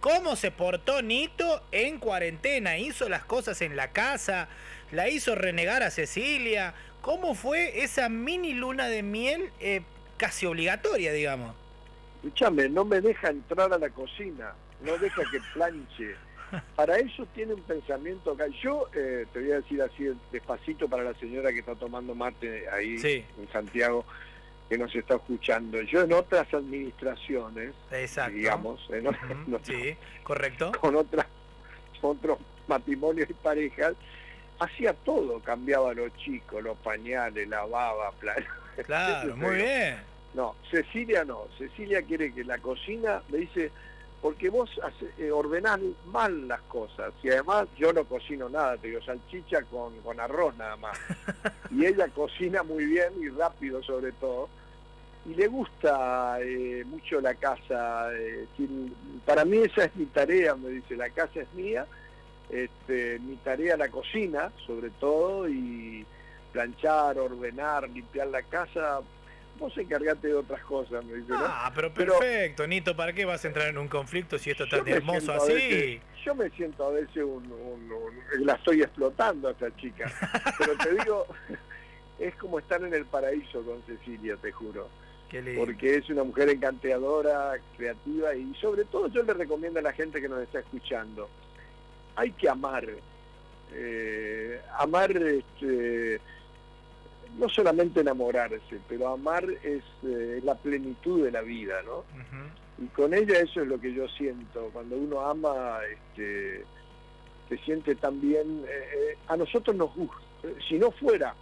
¿Cómo se portó Nito en cuarentena? ¿Hizo las cosas en la casa? ¿La hizo renegar a Cecilia? ¿Cómo fue esa mini luna de miel eh, casi obligatoria, digamos? Escúchame, no me deja entrar a la cocina, no deja que planche. Para eso tiene un pensamiento acá. Yo eh, te voy a decir así despacito para la señora que está tomando mate ahí en Santiago, que nos está escuchando. Yo en otras administraciones, digamos, sí, correcto. con otras, otros matrimonios y parejas, hacía todo, cambiaba los chicos, los pañales, lavaba, plan. Claro, muy bien. No, Cecilia no. Cecilia quiere que la cocina, me dice, porque vos eh, ordenás mal las cosas. Y además yo no cocino nada, te digo, salchicha con, con arroz nada más. Y ella cocina muy bien y rápido sobre todo. Y le gusta eh, mucho la casa. Eh, para mí esa es mi tarea, me dice, la casa es mía. Este, mi tarea la cocina, sobre todo, y planchar, ordenar, limpiar la casa, vos encargate de otras cosas, me dice. Ah, pero perfecto, Nito, ¿para qué vas a entrar en un conflicto si esto está tan hermoso así? yo me siento a veces un, la estoy explotando a esta chica, pero te digo, es como estar en el paraíso con Cecilia, te juro. Porque es una mujer encanteadora, creativa y sobre todo yo le recomiendo a la gente que nos está escuchando, hay que amar, eh, amar este, no solamente enamorarse, pero amar es eh, la plenitud de la vida, ¿no? Y con ella eso es lo que yo siento, cuando uno ama, este, se siente también, eh, eh, a nosotros nos gusta, si no fuera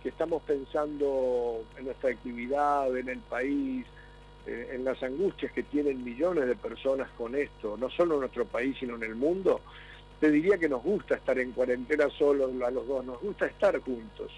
que estamos pensando en nuestra actividad, en el país, en las angustias que tienen millones de personas con esto, no solo en nuestro país, sino en el mundo, te diría que nos gusta estar en cuarentena solo a los dos, nos gusta estar juntos.